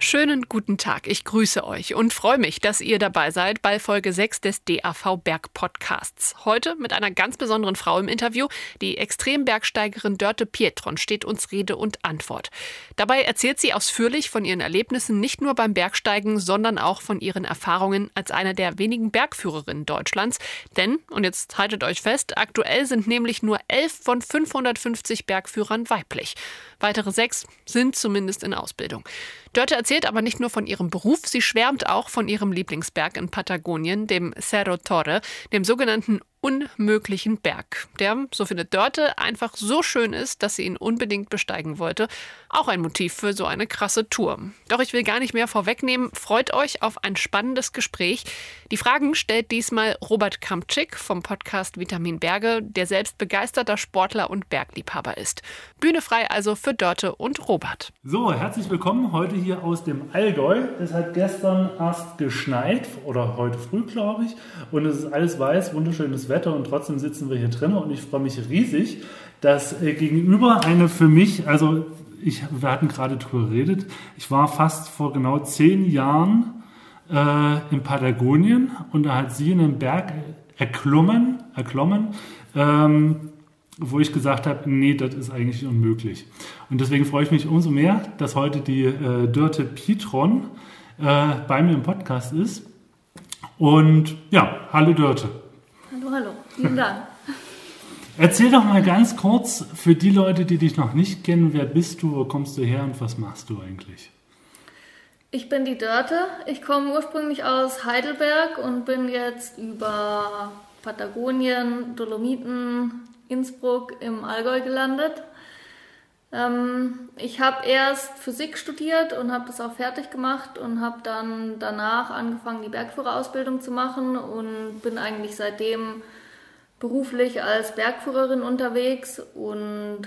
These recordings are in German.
Schönen guten Tag, ich grüße euch und freue mich, dass ihr dabei seid bei Folge 6 des DAV Berg Podcasts. Heute mit einer ganz besonderen Frau im Interview. Die Extrembergsteigerin Dörte Pietron steht uns Rede und Antwort. Dabei erzählt sie ausführlich von ihren Erlebnissen nicht nur beim Bergsteigen, sondern auch von ihren Erfahrungen als eine der wenigen Bergführerinnen Deutschlands. Denn, und jetzt haltet euch fest, aktuell sind nämlich nur 11 von 550 Bergführern weiblich. Weitere sechs sind zumindest in Ausbildung. Dörte erzählt aber nicht nur von ihrem Beruf, sie schwärmt auch von ihrem Lieblingsberg in Patagonien, dem Cerro Torre, dem sogenannten unmöglichen Berg, der, so findet Dörte, einfach so schön ist, dass sie ihn unbedingt besteigen wollte. Auch ein Motiv für so eine krasse Tour. Doch ich will gar nicht mehr vorwegnehmen. Freut euch auf ein spannendes Gespräch. Die Fragen stellt diesmal Robert Kampczyk vom Podcast Vitamin Berge, der selbst begeisterter Sportler und Bergliebhaber ist. Bühne frei also für Dörte und Robert. So, herzlich willkommen heute hier aus dem Allgäu. Es hat gestern erst geschneit oder heute früh, glaube ich. Und es ist alles weiß, wunderschönes Wetter und trotzdem sitzen wir hier drin und ich freue mich riesig, dass äh, gegenüber eine für mich, also ich, wir hatten gerade drüber geredet, ich war fast vor genau zehn Jahren äh, in Patagonien und da hat sie einen Berg erklommen, erklommen ähm, wo ich gesagt habe, nee, das ist eigentlich unmöglich. Und deswegen freue ich mich umso mehr, dass heute die äh, Dörte Pietron äh, bei mir im Podcast ist. Und ja, hallo Dörte. Hallo, hallo. Vielen Dank. Erzähl doch mal ganz kurz für die Leute, die dich noch nicht kennen, wer bist du, wo kommst du her und was machst du eigentlich? Ich bin die Dörte. Ich komme ursprünglich aus Heidelberg und bin jetzt über Patagonien, Dolomiten, Innsbruck im Allgäu gelandet. Ähm, ich habe erst Physik studiert und habe das auch fertig gemacht und habe dann danach angefangen, die Bergführerausbildung zu machen und bin eigentlich seitdem beruflich als Bergführerin unterwegs und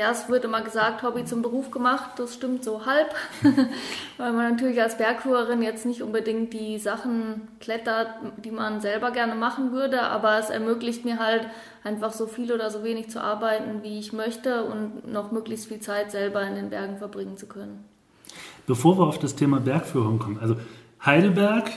ja, es wird immer gesagt, Hobby zum Beruf gemacht. Das stimmt so halb, weil man natürlich als Bergführerin jetzt nicht unbedingt die Sachen klettert, die man selber gerne machen würde, aber es ermöglicht mir halt einfach so viel oder so wenig zu arbeiten, wie ich möchte und noch möglichst viel Zeit selber in den Bergen verbringen zu können. Bevor wir auf das Thema Bergführung kommen, also Heidelberg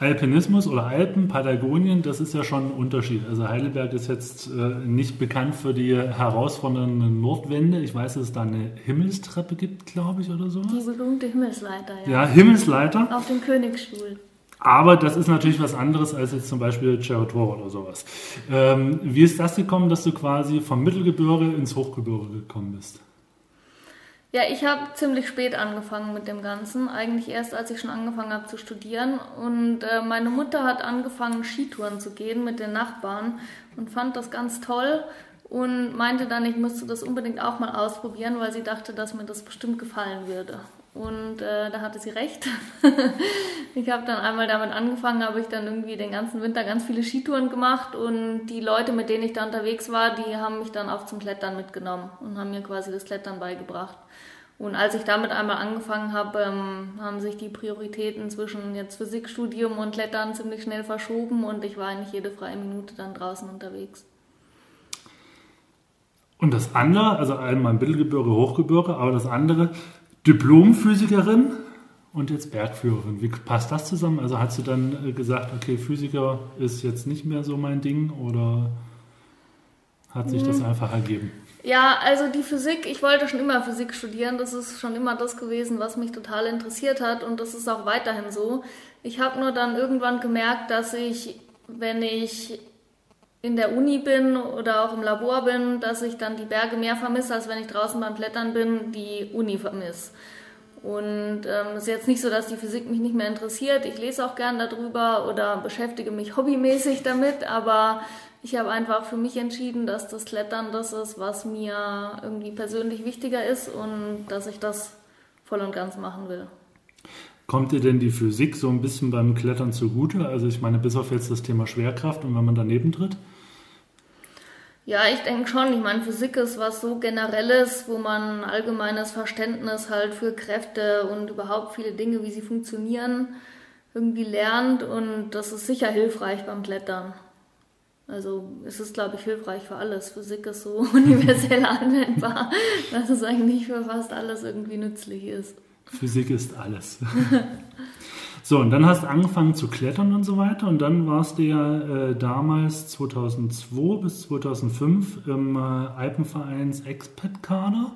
Alpinismus oder Alpen, Patagonien, das ist ja schon ein Unterschied. Also Heidelberg ist jetzt äh, nicht bekannt für die herausfordernden Nordwände. Ich weiß, dass es da eine Himmelstreppe gibt, glaube ich, oder so. Die berühmte Himmelsleiter, ja. Ja, Himmelsleiter. Auf dem Königsstuhl. Aber das ist natürlich was anderes als jetzt zum Beispiel Cerro oder sowas. Ähm, wie ist das gekommen, dass du quasi vom Mittelgebirge ins Hochgebirge gekommen bist? Ja, ich habe ziemlich spät angefangen mit dem Ganzen. Eigentlich erst, als ich schon angefangen habe zu studieren. Und äh, meine Mutter hat angefangen, Skitouren zu gehen mit den Nachbarn und fand das ganz toll und meinte dann, ich müsste das unbedingt auch mal ausprobieren, weil sie dachte, dass mir das bestimmt gefallen würde. Und äh, da hatte sie recht. ich habe dann einmal damit angefangen, habe ich dann irgendwie den ganzen Winter ganz viele Skitouren gemacht und die Leute, mit denen ich da unterwegs war, die haben mich dann auch zum Klettern mitgenommen und haben mir quasi das Klettern beigebracht. Und als ich damit einmal angefangen habe, ähm, haben sich die Prioritäten zwischen jetzt Physikstudium und Klettern ziemlich schnell verschoben und ich war eigentlich jede freie Minute dann draußen unterwegs. Und das andere, also einmal Mittelgebirge, Hochgebirge, aber das andere, Diplomphysikerin und jetzt Bergführerin. Wie passt das zusammen? Also hast du dann äh, gesagt, okay, Physiker ist jetzt nicht mehr so mein Ding oder hat sich das hm. einfach ergeben? Ja, also die Physik, ich wollte schon immer Physik studieren. Das ist schon immer das gewesen, was mich total interessiert hat und das ist auch weiterhin so. Ich habe nur dann irgendwann gemerkt, dass ich, wenn ich in der Uni bin oder auch im Labor bin, dass ich dann die Berge mehr vermisse, als wenn ich draußen beim Klettern bin, die Uni vermisse. Und ähm, es ist jetzt nicht so, dass die Physik mich nicht mehr interessiert. Ich lese auch gern darüber oder beschäftige mich hobbymäßig damit, aber ich habe einfach für mich entschieden, dass das Klettern das ist, was mir irgendwie persönlich wichtiger ist und dass ich das voll und ganz machen will. Kommt dir denn die Physik so ein bisschen beim Klettern zugute? Also ich meine, bis auf jetzt das Thema Schwerkraft und wenn man daneben tritt? Ja, ich denke schon. Ich meine, Physik ist was so Generelles, wo man allgemeines Verständnis halt für Kräfte und überhaupt viele Dinge, wie sie funktionieren, irgendwie lernt und das ist sicher hilfreich beim Klettern. Also es ist, glaube ich, hilfreich für alles. Physik ist so universell anwendbar, dass es eigentlich für fast alles irgendwie nützlich ist. Physik ist alles. so, und dann hast du angefangen zu klettern und so weiter. Und dann warst du ja äh, damals 2002 bis 2005 im äh, Alpenvereins Expat-Kader.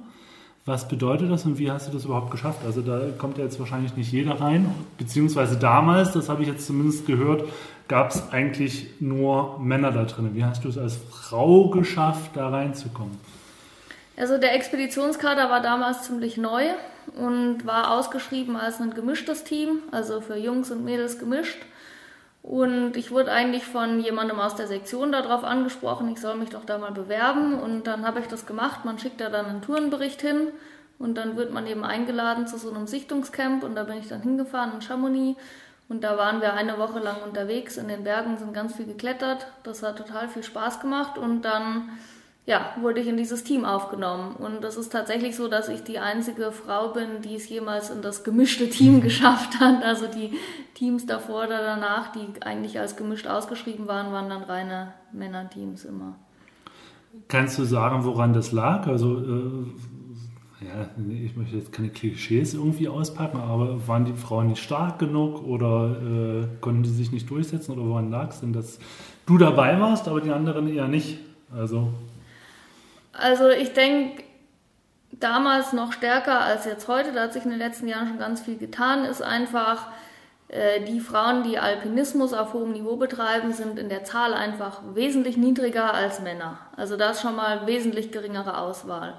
Was bedeutet das und wie hast du das überhaupt geschafft? Also da kommt ja jetzt wahrscheinlich nicht jeder rein, beziehungsweise damals, das habe ich jetzt zumindest gehört, gab es eigentlich nur Männer da drin. Wie hast du es als Frau geschafft, da reinzukommen? Also der Expeditionskader war damals ziemlich neu und war ausgeschrieben als ein gemischtes Team, also für Jungs und Mädels gemischt. Und ich wurde eigentlich von jemandem aus der Sektion darauf angesprochen, ich soll mich doch da mal bewerben. Und dann habe ich das gemacht. Man schickt da dann einen Tourenbericht hin und dann wird man eben eingeladen zu so einem Sichtungscamp. Und da bin ich dann hingefahren in Chamonix. Und da waren wir eine Woche lang unterwegs in den Bergen, sind ganz viel geklettert. Das hat total viel Spaß gemacht. Und dann ja, wurde ich in dieses Team aufgenommen. Und das ist tatsächlich so, dass ich die einzige Frau bin, die es jemals in das gemischte Team geschafft hat. Also die Teams davor oder danach, die eigentlich als gemischt ausgeschrieben waren, waren dann reine Männerteams immer. Kannst du sagen, woran das lag? Also, äh, ja, ich möchte jetzt keine Klischees irgendwie auspacken, aber waren die Frauen nicht stark genug oder äh, konnten die sich nicht durchsetzen oder woran lag es denn, dass du dabei warst, aber die anderen eher nicht? Also also ich denke, damals noch stärker als jetzt heute, da hat sich in den letzten Jahren schon ganz viel getan, ist einfach, äh, die Frauen, die Alpinismus auf hohem Niveau betreiben, sind in der Zahl einfach wesentlich niedriger als Männer. Also da ist schon mal wesentlich geringere Auswahl.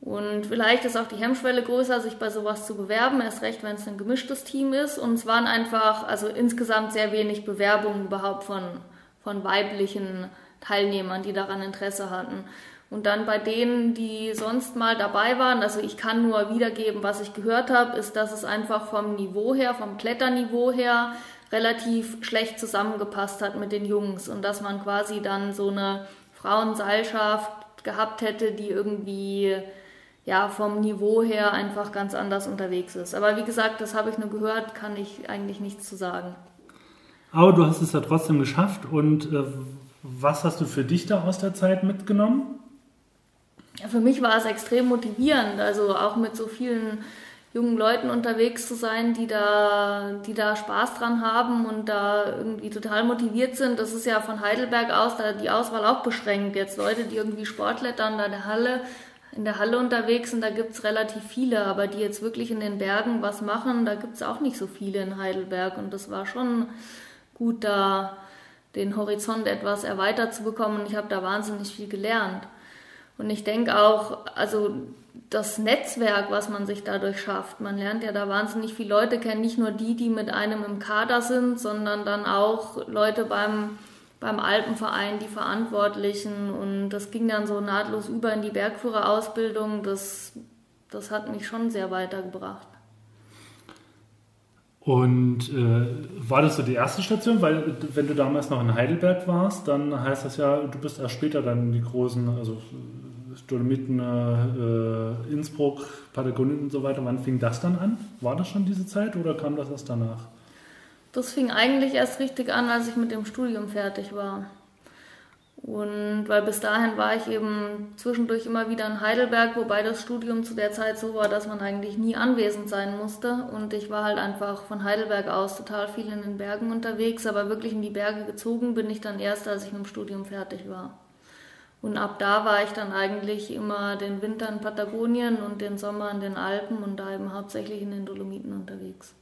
Und vielleicht ist auch die Hemmschwelle größer, sich bei sowas zu bewerben, erst recht, wenn es ein gemischtes Team ist. Und es waren einfach, also insgesamt sehr wenig Bewerbungen überhaupt von, von weiblichen Teilnehmern, die daran Interesse hatten. Und dann bei denen, die sonst mal dabei waren, also ich kann nur wiedergeben, was ich gehört habe, ist, dass es einfach vom Niveau her, vom Kletterniveau her relativ schlecht zusammengepasst hat mit den Jungs und dass man quasi dann so eine Frauenseilschaft gehabt hätte, die irgendwie ja vom Niveau her einfach ganz anders unterwegs ist. Aber wie gesagt, das habe ich nur gehört, kann ich eigentlich nichts zu sagen. Aber du hast es ja trotzdem geschafft und äh, was hast du für dich da aus der Zeit mitgenommen? Für mich war es extrem motivierend, also auch mit so vielen jungen Leuten unterwegs zu sein, die da, die da Spaß dran haben und da irgendwie total motiviert sind. Das ist ja von Heidelberg aus da die Auswahl auch beschränkt. Jetzt Leute, die irgendwie Sportlettern da in der Halle, in der Halle unterwegs sind, da gibt's relativ viele, aber die jetzt wirklich in den Bergen was machen, da gibt's auch nicht so viele in Heidelberg. Und das war schon gut, da den Horizont etwas erweitert zu bekommen. Und ich habe da wahnsinnig viel gelernt. Und ich denke auch, also das Netzwerk, was man sich dadurch schafft, man lernt ja da wahnsinnig viele Leute kennen, nicht nur die, die mit einem im Kader sind, sondern dann auch Leute beim, beim Alpenverein, die Verantwortlichen. Und das ging dann so nahtlos über in die Bergführerausbildung. Das, das hat mich schon sehr weitergebracht. Und äh, war das so die erste Station? Weil wenn du damals noch in Heidelberg warst, dann heißt das ja, du bist erst später dann die großen, also Dolomiten, äh, Innsbruck, Patagonien und so weiter. Wann fing das dann an? War das schon diese Zeit oder kam das erst danach? Das fing eigentlich erst richtig an, als ich mit dem Studium fertig war. Und weil bis dahin war ich eben zwischendurch immer wieder in Heidelberg, wobei das Studium zu der Zeit so war, dass man eigentlich nie anwesend sein musste. Und ich war halt einfach von Heidelberg aus total viel in den Bergen unterwegs, aber wirklich in die Berge gezogen bin ich dann erst, als ich mit dem Studium fertig war. Und ab da war ich dann eigentlich immer den Winter in Patagonien und den Sommer in den Alpen und da eben hauptsächlich in den Dolomiten unterwegs.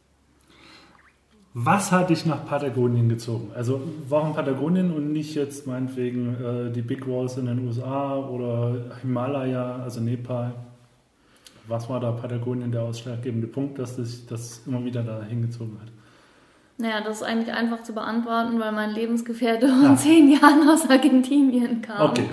Was hat dich nach Patagonien gezogen? Also warum Patagonien und nicht jetzt meinetwegen äh, die Big Walls in den USA oder Himalaya, also Nepal? Was war da Patagonien der ausschlaggebende Punkt, dass sich das immer wieder da hingezogen hat? Naja, das ist eigentlich einfach zu beantworten, weil mein Lebensgefährte vor ja. zehn Jahren aus Argentinien kam. Okay.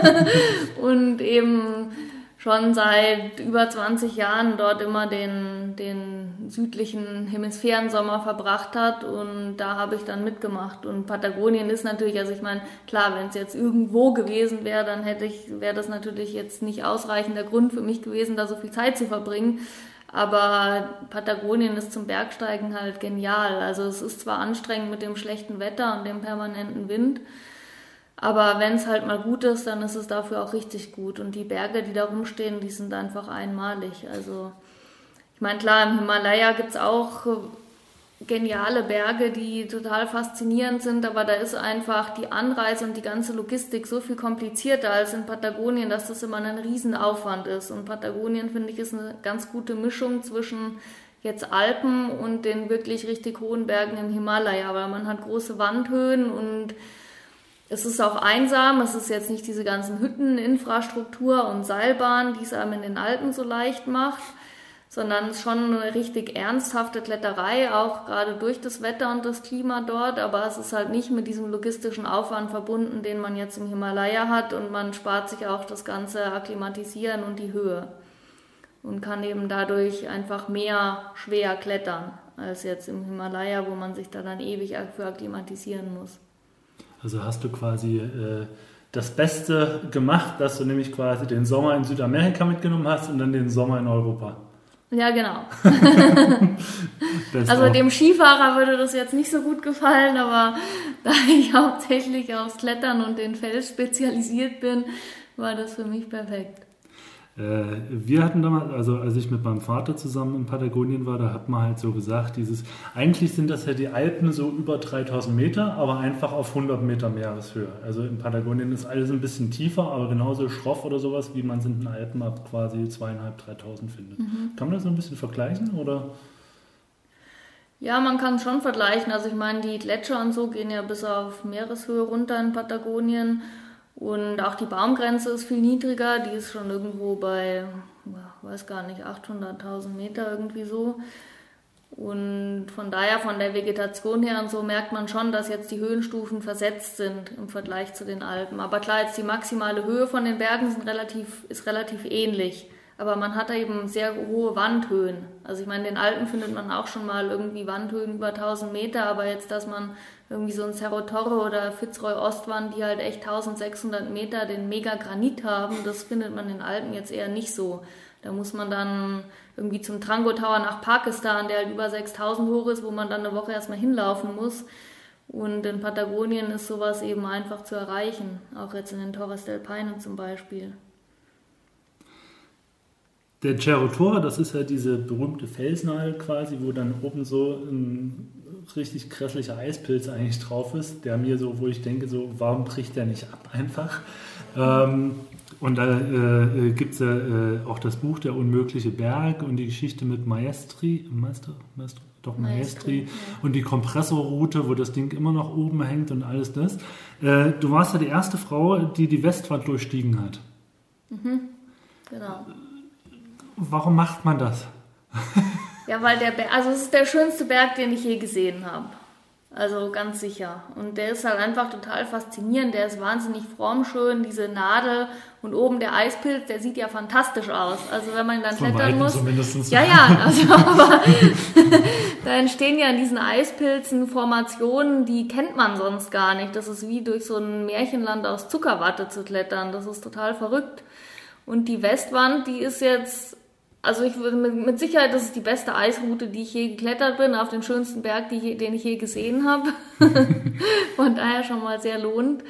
und eben schon seit über 20 Jahren dort immer den, den südlichen Hemisphärensommer verbracht hat und da habe ich dann mitgemacht. Und Patagonien ist natürlich, also ich meine, klar, wenn es jetzt irgendwo gewesen wäre, dann hätte ich, wäre das natürlich jetzt nicht ausreichender Grund für mich gewesen, da so viel Zeit zu verbringen. Aber Patagonien ist zum Bergsteigen halt genial. Also es ist zwar anstrengend mit dem schlechten Wetter und dem permanenten Wind, Aber wenn es halt mal gut ist, dann ist es dafür auch richtig gut. Und die Berge, die da rumstehen, die sind einfach einmalig. Also ich meine, klar, im Himalaya gibt es auch geniale Berge, die total faszinierend sind, aber da ist einfach die Anreise und die ganze Logistik so viel komplizierter als in Patagonien, dass das immer ein Riesenaufwand ist. Und Patagonien, finde ich, ist eine ganz gute Mischung zwischen jetzt Alpen und den wirklich richtig hohen Bergen im Himalaya, weil man hat große Wandhöhen und es ist auch einsam, es ist jetzt nicht diese ganzen Hütteninfrastruktur und Seilbahn, die es einem in den Alpen so leicht macht sondern schon eine richtig ernsthafte Kletterei, auch gerade durch das Wetter und das Klima dort, aber es ist halt nicht mit diesem logistischen Aufwand verbunden, den man jetzt im Himalaya hat und man spart sich auch das ganze Akklimatisieren und die Höhe und kann eben dadurch einfach mehr schwer klettern als jetzt im Himalaya, wo man sich da dann ewig für akklimatisieren muss. Also hast du quasi äh, das Beste gemacht, dass du nämlich quasi den Sommer in Südamerika mitgenommen hast und dann den Sommer in Europa. Ja, genau. also dem Skifahrer würde das jetzt nicht so gut gefallen, aber da ich hauptsächlich aufs Klettern und den Fels spezialisiert bin, war das für mich perfekt. Äh, wir hatten damals, also als ich mit meinem Vater zusammen in Patagonien war, da hat man halt so gesagt, dieses, eigentlich sind das ja die Alpen so über 3000 Meter, aber einfach auf 100 Meter Meereshöhe. Also in Patagonien ist alles ein bisschen tiefer, aber genauso schroff oder sowas, wie man es in den Alpen ab quasi zweieinhalb, 3000 findet. Mhm. Kann man das so ein bisschen vergleichen oder? Ja, man kann es schon vergleichen. Also ich meine, die Gletscher und so gehen ja bis auf Meereshöhe runter in Patagonien. Und auch die Baumgrenze ist viel niedriger, die ist schon irgendwo bei, weiß gar nicht, 800.000 Meter irgendwie so. Und von daher, von der Vegetation her und so, merkt man schon, dass jetzt die Höhenstufen versetzt sind im Vergleich zu den Alpen. Aber klar, jetzt die maximale Höhe von den Bergen sind relativ, ist relativ ähnlich. Aber man hat da eben sehr hohe Wandhöhen. Also ich meine, in den Alpen findet man auch schon mal irgendwie Wandhöhen über 1000 Meter, aber jetzt, dass man irgendwie so ein Cerro Torre oder Fitzroy Ostwand, die halt echt 1600 Meter den Mega-Granit haben, das findet man in den Alpen jetzt eher nicht so. Da muss man dann irgendwie zum Trango Tower nach Pakistan, der halt über 6000 hoch ist, wo man dann eine Woche erstmal hinlaufen muss. Und in Patagonien ist sowas eben einfach zu erreichen, auch jetzt in den Torres del Paine zum Beispiel. Der Cerro Torre, das ist ja diese berühmte Felsnadel quasi, wo dann oben so ein richtig grässlicher Eispilz eigentlich drauf ist, der mir so, wo ich denke, so, warum bricht der nicht ab einfach? Ähm, und da äh, gibt es ja äh, auch das Buch Der unmögliche Berg und die Geschichte mit Maestri, Meister, Meister, doch Maestri, Maestri und die Kompressorroute, wo das Ding immer noch oben hängt und alles das. Äh, du warst ja die erste Frau, die die Westwand durchstiegen hat. Mhm, genau. Warum macht man das? Ja, weil der Berg, also es ist der schönste Berg, den ich je gesehen habe. Also ganz sicher. Und der ist halt einfach total faszinierend. Der ist wahnsinnig formschön, diese Nadel und oben der Eispilz, der sieht ja fantastisch aus. Also wenn man dann Von klettern muss. Zumindest. Ja, ja, also aber da entstehen ja in diesen Eispilzen Formationen, die kennt man sonst gar nicht. Das ist wie durch so ein Märchenland aus Zuckerwatte zu klettern. Das ist total verrückt. Und die Westwand, die ist jetzt also ich würde mit, mit Sicherheit, das ist die beste Eisroute, die ich je geklettert bin, auf den schönsten Berg, die, den ich je gesehen habe. von daher schon mal sehr lohnend.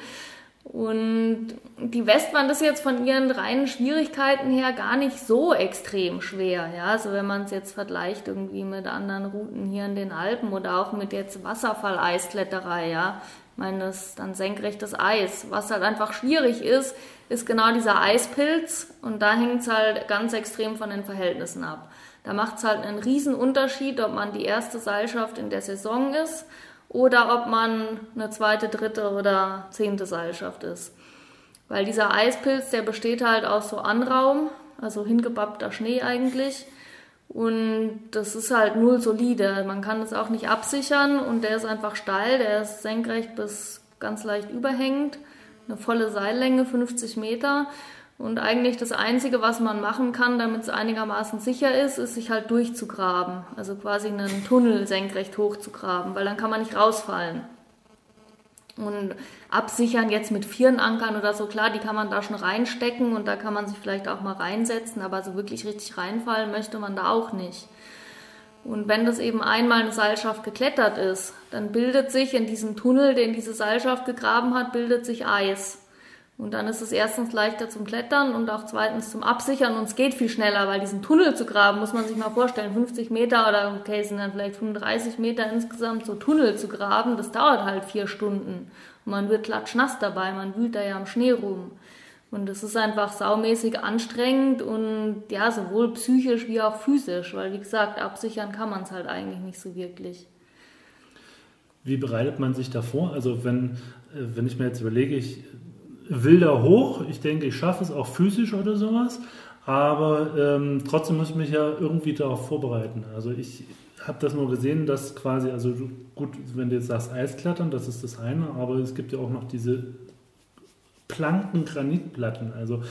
Und die Westwand ist jetzt von ihren reinen Schwierigkeiten her gar nicht so extrem schwer. Ja, also wenn man es jetzt vergleicht irgendwie mit anderen Routen hier in den Alpen oder auch mit jetzt Wasserfalleiskletterei, ja. Ich meine, das ist dann senkrechtes Eis. Was halt einfach schwierig ist, ist genau dieser Eispilz und da hängt es halt ganz extrem von den Verhältnissen ab. Da macht es halt einen riesen Unterschied, ob man die erste Seilschaft in der Saison ist oder ob man eine zweite, dritte oder zehnte Seilschaft ist. Weil dieser Eispilz, der besteht halt aus so Anraum, also hingebappter Schnee eigentlich. Und das ist halt null solide. Man kann das auch nicht absichern und der ist einfach steil, der ist senkrecht bis ganz leicht überhängend. Eine volle Seillänge, 50 Meter. Und eigentlich das Einzige, was man machen kann, damit es einigermaßen sicher ist, ist sich halt durchzugraben. Also quasi einen Tunnel senkrecht hochzugraben, weil dann kann man nicht rausfallen. Und absichern jetzt mit Vierenankern oder so, klar, die kann man da schon reinstecken und da kann man sich vielleicht auch mal reinsetzen, aber so wirklich richtig reinfallen möchte man da auch nicht. Und wenn das eben einmal eine Seilschaft geklettert ist, dann bildet sich in diesem Tunnel, den diese Seilschaft gegraben hat, bildet sich Eis. Und dann ist es erstens leichter zum Klettern und auch zweitens zum Absichern und es geht viel schneller, weil diesen Tunnel zu graben, muss man sich mal vorstellen, 50 Meter oder okay, sind dann vielleicht 35 Meter insgesamt so Tunnel zu graben, das dauert halt vier Stunden. Und man wird klatschnass dabei, man wühlt da ja am Schnee rum. Und es ist einfach saumäßig anstrengend und ja, sowohl psychisch wie auch physisch, weil wie gesagt, absichern kann man es halt eigentlich nicht so wirklich. Wie bereitet man sich davor? Also wenn, äh, wenn ich mir jetzt überlege, ich will da hoch, ich denke, ich schaffe es auch physisch oder sowas, aber ähm, trotzdem muss ich mich ja irgendwie darauf vorbereiten. Also ich habe das nur gesehen, dass quasi, also gut, wenn du jetzt sagst Eisklettern, das ist das eine, aber es gibt ja auch noch diese Planken Granitplatten. Also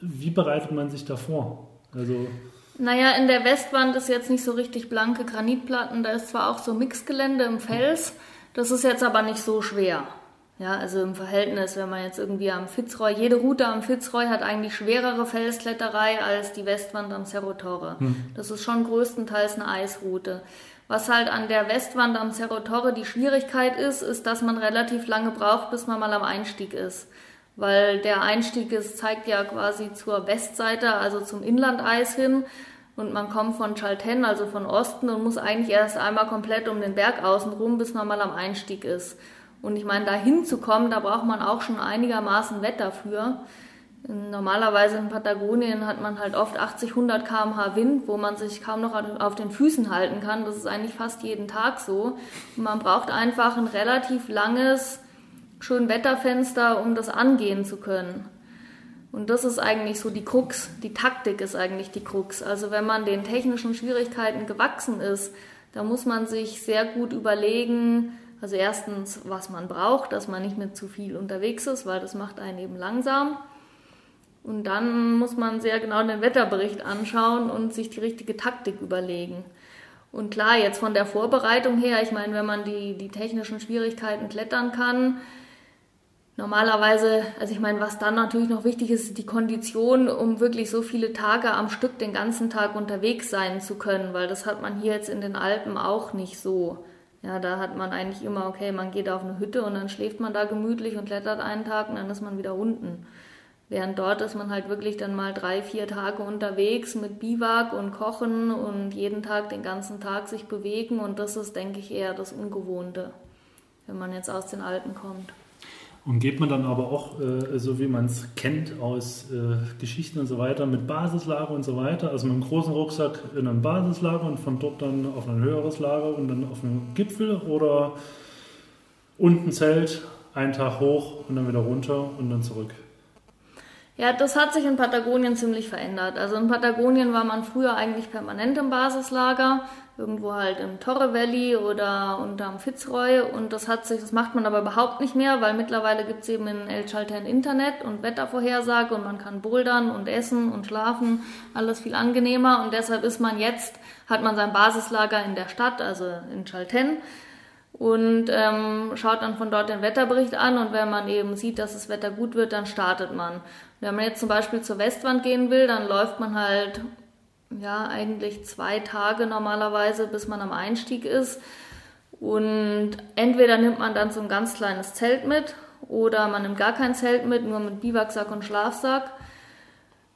wie bereitet man sich da vor? Also naja, in der Westwand ist jetzt nicht so richtig blanke Granitplatten, da ist zwar auch so Mixgelände im Fels, das ist jetzt aber nicht so schwer. Ja, also im Verhältnis, wenn man jetzt irgendwie am Fitzroy, jede Route am Fitzroy hat eigentlich schwerere Felskletterei als die Westwand am Cerro Torre. Hm. Das ist schon größtenteils eine Eisroute. Was halt an der Westwand am Cerro Torre die Schwierigkeit ist, ist, dass man relativ lange braucht, bis man mal am Einstieg ist weil der Einstieg ist, zeigt ja quasi zur Westseite, also zum Inlandeis hin. Und man kommt von Chalten, also von Osten, und muss eigentlich erst einmal komplett um den Berg außen rum, bis man mal am Einstieg ist. Und ich meine, da hinzukommen, da braucht man auch schon einigermaßen Wetter für. Normalerweise in Patagonien hat man halt oft 80, 100 km/h Wind, wo man sich kaum noch auf den Füßen halten kann. Das ist eigentlich fast jeden Tag so. Und man braucht einfach ein relativ langes schön Wetterfenster, um das angehen zu können. Und das ist eigentlich so die Krux, die Taktik ist eigentlich die Krux. Also wenn man den technischen Schwierigkeiten gewachsen ist, da muss man sich sehr gut überlegen, also erstens, was man braucht, dass man nicht mehr zu viel unterwegs ist, weil das macht einen eben langsam. Und dann muss man sehr genau den Wetterbericht anschauen und sich die richtige Taktik überlegen. Und klar, jetzt von der Vorbereitung her, ich meine, wenn man die, die technischen Schwierigkeiten klettern kann, Normalerweise, also ich meine, was dann natürlich noch wichtig ist, ist die Kondition, um wirklich so viele Tage am Stück den ganzen Tag unterwegs sein zu können, weil das hat man hier jetzt in den Alpen auch nicht so. Ja, da hat man eigentlich immer, okay, man geht auf eine Hütte und dann schläft man da gemütlich und klettert einen Tag und dann ist man wieder unten. Während dort ist man halt wirklich dann mal drei, vier Tage unterwegs mit Biwak und Kochen und jeden Tag den ganzen Tag sich bewegen und das ist, denke ich, eher das Ungewohnte, wenn man jetzt aus den Alpen kommt. Und geht man dann aber auch, äh, so wie man es kennt aus äh, Geschichten und so weiter, mit Basislager und so weiter, also mit einem großen Rucksack in einem Basislager und von dort dann auf ein höheres Lager und dann auf einen Gipfel oder unten Zelt, einen Tag hoch und dann wieder runter und dann zurück. Ja, das hat sich in Patagonien ziemlich verändert. Also in Patagonien war man früher eigentlich permanent im Basislager irgendwo halt im Torre Valley oder unterm Fitzroy. Und das hat sich, das macht man aber überhaupt nicht mehr, weil mittlerweile gibt es eben in El Chaltén Internet und Wettervorhersage und man kann bouldern und essen und schlafen, alles viel angenehmer. Und deshalb ist man jetzt, hat man sein Basislager in der Stadt, also in Chaltén und ähm, schaut dann von dort den Wetterbericht an. Und wenn man eben sieht, dass das Wetter gut wird, dann startet man. Wenn man jetzt zum Beispiel zur Westwand gehen will, dann läuft man halt ja, eigentlich zwei Tage normalerweise, bis man am Einstieg ist. Und entweder nimmt man dann so ein ganz kleines Zelt mit oder man nimmt gar kein Zelt mit, nur mit Biwaksack und Schlafsack.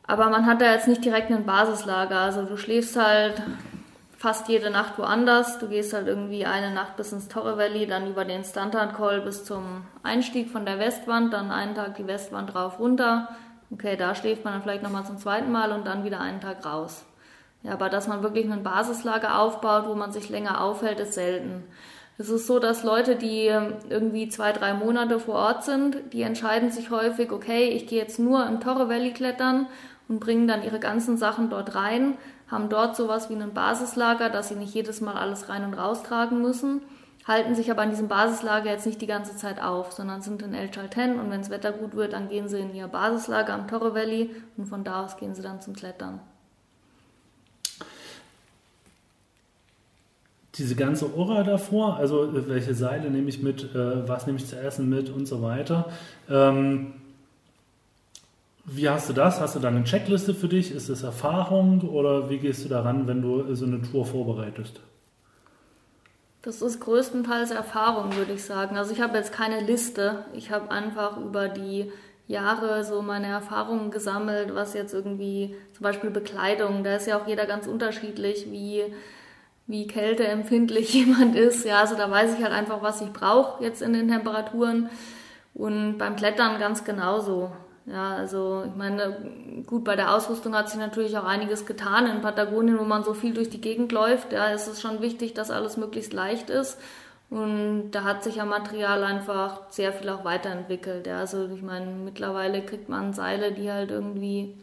Aber man hat da jetzt nicht direkt ein Basislager. Also du schläfst halt fast jede Nacht woanders. Du gehst halt irgendwie eine Nacht bis ins Torre Valley, dann über den Standard Call bis zum Einstieg von der Westwand, dann einen Tag die Westwand rauf runter. Okay, da schläft man dann vielleicht nochmal zum zweiten Mal und dann wieder einen Tag raus. Ja, aber dass man wirklich ein Basislager aufbaut, wo man sich länger aufhält, ist selten. Es ist so, dass Leute, die ähm, irgendwie zwei, drei Monate vor Ort sind, die entscheiden sich häufig, okay, ich gehe jetzt nur im Torre Valley klettern und bringen dann ihre ganzen Sachen dort rein, haben dort sowas wie ein Basislager, dass sie nicht jedes Mal alles rein und raus tragen müssen, halten sich aber an diesem Basislager jetzt nicht die ganze Zeit auf, sondern sind in El Chalten und wenn das Wetter gut wird, dann gehen sie in ihr Basislager am Torre Valley und von da aus gehen sie dann zum Klettern. Diese ganze Ora davor, also äh, welche Seile nehme ich mit, äh, was nehme ich zu essen mit und so weiter. Ähm, Wie hast du das? Hast du da eine Checkliste für dich? Ist es Erfahrung oder wie gehst du daran, wenn du so eine Tour vorbereitest? Das ist größtenteils Erfahrung, würde ich sagen. Also ich habe jetzt keine Liste. Ich habe einfach über die Jahre so meine Erfahrungen gesammelt, was jetzt irgendwie zum Beispiel Bekleidung, da ist ja auch jeder ganz unterschiedlich, wie, wie kälteempfindlich jemand ist. Ja, also da weiß ich halt einfach, was ich brauche jetzt in den Temperaturen. Und beim Klettern ganz genauso. Ja, also ich meine, gut, bei der Ausrüstung hat sich natürlich auch einiges getan. In Patagonien, wo man so viel durch die Gegend läuft, ja, ist es schon wichtig, dass alles möglichst leicht ist. Und da hat sich ja Material einfach sehr viel auch weiterentwickelt. Ja. Also ich meine, mittlerweile kriegt man Seile, die halt irgendwie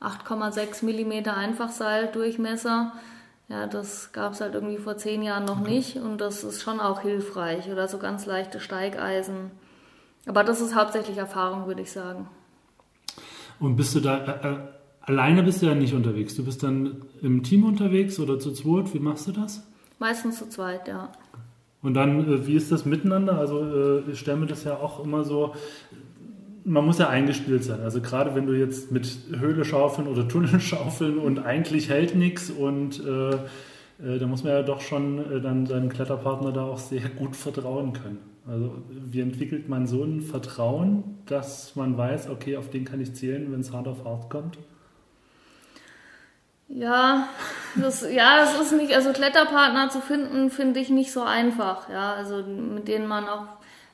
8,6 mm Einfachseildurchmesser. Ja, das gab es halt irgendwie vor zehn Jahren noch nicht und das ist schon auch hilfreich. Oder so ganz leichte Steigeisen. Aber das ist hauptsächlich Erfahrung, würde ich sagen. Und bist du da, äh, äh, alleine bist du ja nicht unterwegs. Du bist dann im Team unterwegs oder zu zweit. Wie machst du das? Meistens zu zweit, ja. Und dann, äh, wie ist das miteinander? Also äh, ich stelle mir das ja auch immer so, man muss ja eingespielt sein. Also gerade wenn du jetzt mit Höhle schaufeln oder Tunnel schaufeln und eigentlich hält nichts und äh, äh, da muss man ja doch schon äh, dann seinem Kletterpartner da auch sehr gut vertrauen können. Also wie entwickelt man so ein Vertrauen, dass man weiß, okay, auf den kann ich zählen, wenn es hart auf hart kommt? Ja, das, ja, das ist nicht, also Kletterpartner zu finden, finde ich nicht so einfach, ja, also mit denen man auch,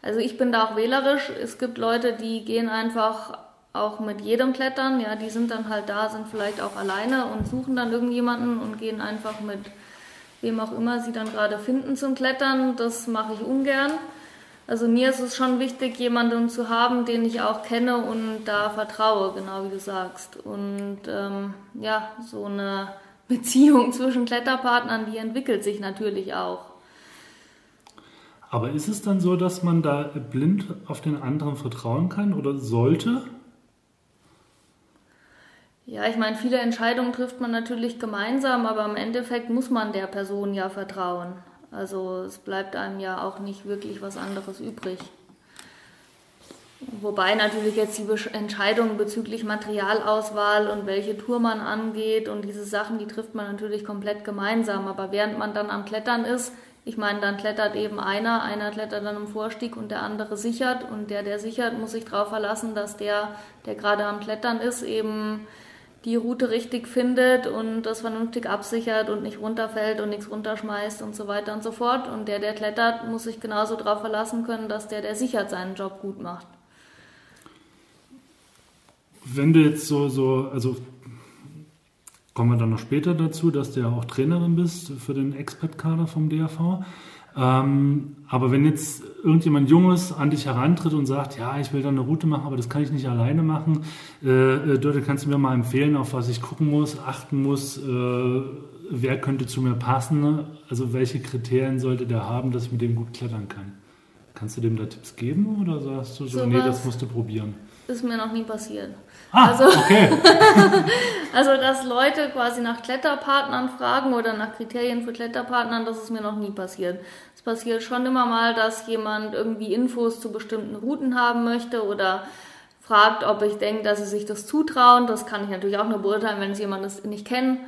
also ich bin da auch wählerisch, es gibt Leute, die gehen einfach auch mit jedem klettern, ja, die sind dann halt da, sind vielleicht auch alleine und suchen dann irgendjemanden und gehen einfach mit wem auch immer sie dann gerade finden zum Klettern, das mache ich ungern. Also mir ist es schon wichtig, jemanden zu haben, den ich auch kenne und da vertraue, genau wie du sagst. Und ähm, ja, so eine Beziehung zwischen Kletterpartnern, die entwickelt sich natürlich auch. Aber ist es dann so, dass man da blind auf den anderen vertrauen kann oder sollte? Ja, ich meine, viele Entscheidungen trifft man natürlich gemeinsam, aber im Endeffekt muss man der Person ja vertrauen. Also es bleibt einem ja auch nicht wirklich was anderes übrig. Wobei natürlich jetzt die Entscheidungen bezüglich Materialauswahl und welche Tour man angeht und diese Sachen, die trifft man natürlich komplett gemeinsam. Aber während man dann am Klettern ist, ich meine, dann klettert eben einer, einer klettert dann im Vorstieg und der andere sichert. Und der, der sichert, muss sich darauf verlassen, dass der, der gerade am Klettern ist, eben die Route richtig findet und das vernünftig absichert und nicht runterfällt und nichts runterschmeißt und so weiter und so fort. Und der, der klettert, muss sich genauso darauf verlassen können, dass der, der sichert, seinen Job gut macht. Wenn du jetzt so, so, also kommen wir dann noch später dazu, dass du ja auch Trainerin bist für den Expert-Kader vom DAV. Ähm, aber wenn jetzt irgendjemand Junges an dich herantritt und sagt, ja, ich will da eine Route machen, aber das kann ich nicht alleine machen, äh, äh, Dörte, kannst du mir mal empfehlen, auf was ich gucken muss, achten muss, äh, wer könnte zu mir passen, also welche Kriterien sollte der haben, dass ich mit dem gut klettern kann? Kannst du dem da Tipps geben oder sagst du so, so nee, das musst du probieren? Ist mir noch nie passiert. Ah, also, okay. also, dass Leute quasi nach Kletterpartnern fragen oder nach Kriterien für Kletterpartnern, das ist mir noch nie passiert. Es passiert schon immer mal, dass jemand irgendwie Infos zu bestimmten Routen haben möchte oder fragt, ob ich denke, dass sie sich das zutrauen. Das kann ich natürlich auch nur beurteilen, wenn sie jemand nicht kennen.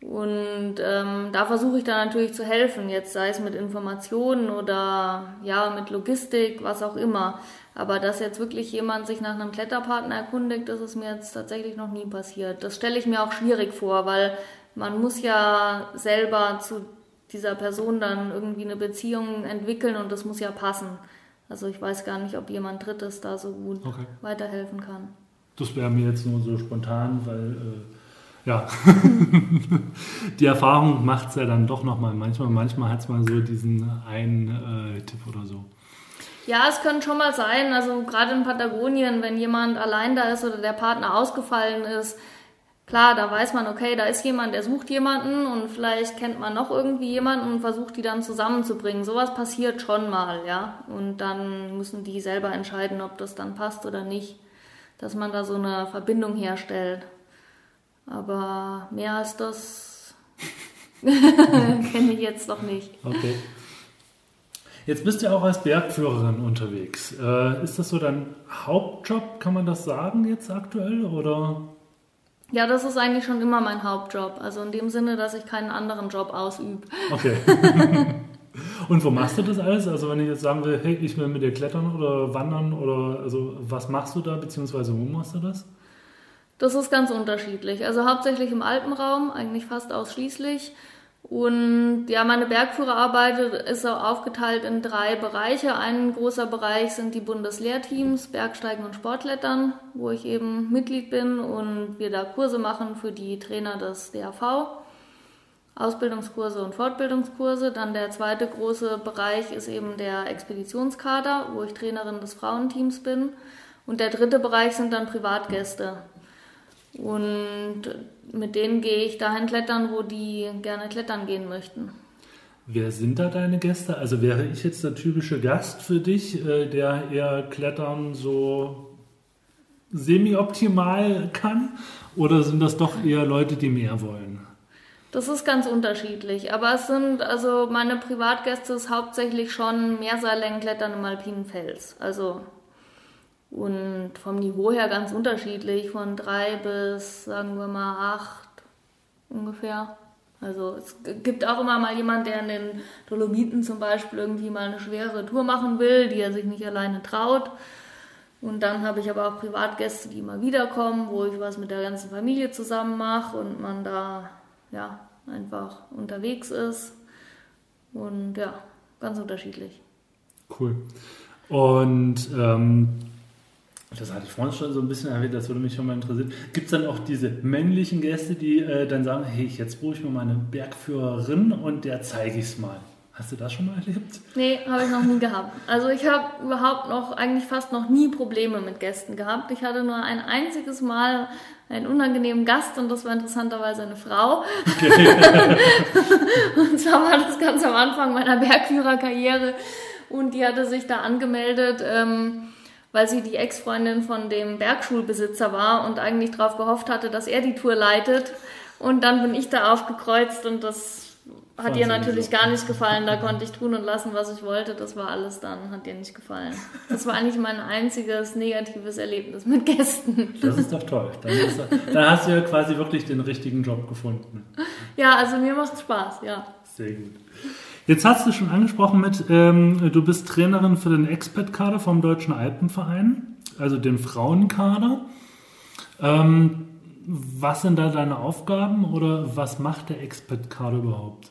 Und ähm, da versuche ich dann natürlich zu helfen, jetzt sei es mit Informationen oder ja mit Logistik, was auch immer. Aber dass jetzt wirklich jemand sich nach einem Kletterpartner erkundigt, das ist mir jetzt tatsächlich noch nie passiert. Das stelle ich mir auch schwierig vor, weil man muss ja selber zu dieser Person dann irgendwie eine Beziehung entwickeln und das muss ja passen. Also ich weiß gar nicht, ob jemand Drittes da so gut okay. weiterhelfen kann. Das wäre mir jetzt nur so spontan, weil äh, ja, die Erfahrung macht es ja dann doch nochmal. Manchmal, manchmal hat es mal so diesen einen äh, Tipp oder so. Ja, es könnte schon mal sein, also gerade in Patagonien, wenn jemand allein da ist oder der Partner ausgefallen ist, klar, da weiß man, okay, da ist jemand, der sucht jemanden und vielleicht kennt man noch irgendwie jemanden und versucht die dann zusammenzubringen. Sowas passiert schon mal, ja. Und dann müssen die selber entscheiden, ob das dann passt oder nicht, dass man da so eine Verbindung herstellt. Aber mehr als das kenne ich jetzt noch nicht. Okay. Jetzt bist du auch als Bergführerin unterwegs. Äh, ist das so dein Hauptjob, kann man das sagen jetzt aktuell? Oder? Ja, das ist eigentlich schon immer mein Hauptjob. Also in dem Sinne, dass ich keinen anderen Job ausübe. Okay. Und wo machst du das alles? Also wenn ich jetzt sagen will, hey, ich will mit dir klettern oder wandern oder also was machst du da, beziehungsweise wo machst du das? Das ist ganz unterschiedlich. Also hauptsächlich im Alpenraum, eigentlich fast ausschließlich. Und ja, meine Bergführerarbeit ist auch aufgeteilt in drei Bereiche. Ein großer Bereich sind die Bundeslehrteams, Bergsteigen und Sportlettern, wo ich eben Mitglied bin und wir da Kurse machen für die Trainer des DAV. Ausbildungskurse und Fortbildungskurse. Dann der zweite große Bereich ist eben der Expeditionskader, wo ich Trainerin des Frauenteams bin. Und der dritte Bereich sind dann Privatgäste. Und mit denen gehe ich dahin klettern, wo die gerne klettern gehen möchten. Wer sind da deine Gäste? Also wäre ich jetzt der typische Gast für dich, äh, der eher Klettern so semi-optimal kann? Oder sind das doch eher Leute, die mehr wollen? Das ist ganz unterschiedlich. Aber es sind, also meine Privatgäste ist hauptsächlich schon Mehrseillängenklettern im alpinen Fels. Also und vom Niveau her ganz unterschiedlich, von drei bis, sagen wir mal, acht ungefähr. Also es gibt auch immer mal jemand, der in den Dolomiten zum Beispiel irgendwie mal eine schwere Tour machen will, die er sich nicht alleine traut. Und dann habe ich aber auch Privatgäste, die immer wiederkommen, wo ich was mit der ganzen Familie zusammen mache und man da ja einfach unterwegs ist. Und ja, ganz unterschiedlich. Cool. Und ähm, das hatte ich vorhin schon so ein bisschen erwähnt, das würde mich schon mal interessieren. Gibt es dann auch diese männlichen Gäste, die äh, dann sagen, hey, jetzt buche ich mir meine Bergführerin und der zeige ich es mal. Hast du das schon mal erlebt? Nee, habe ich noch nie gehabt. Also ich habe überhaupt noch, eigentlich fast noch nie Probleme mit Gästen gehabt. Ich hatte nur ein einziges Mal einen unangenehmen Gast und das war interessanterweise eine Frau. Okay. und zwar war das ganz am Anfang meiner Bergführerkarriere und die hatte sich da angemeldet. Ähm, weil sie die Ex-Freundin von dem Bergschulbesitzer war und eigentlich darauf gehofft hatte, dass er die Tour leitet. Und dann bin ich da aufgekreuzt und das hat ihr natürlich gar nicht gefallen. Da konnte ich tun und lassen, was ich wollte. Das war alles dann, hat ihr nicht gefallen. Das war eigentlich mein einziges negatives Erlebnis mit Gästen. Das ist doch toll. Dann, ist, dann hast du ja quasi wirklich den richtigen Job gefunden. Ja, also mir macht es Spaß, ja. Sehr gut. Jetzt hast du schon angesprochen mit, ähm, du bist Trainerin für den Expert-Kader vom Deutschen Alpenverein, also den Frauenkader. Ähm, was sind da deine Aufgaben oder was macht der Expert-Kader überhaupt?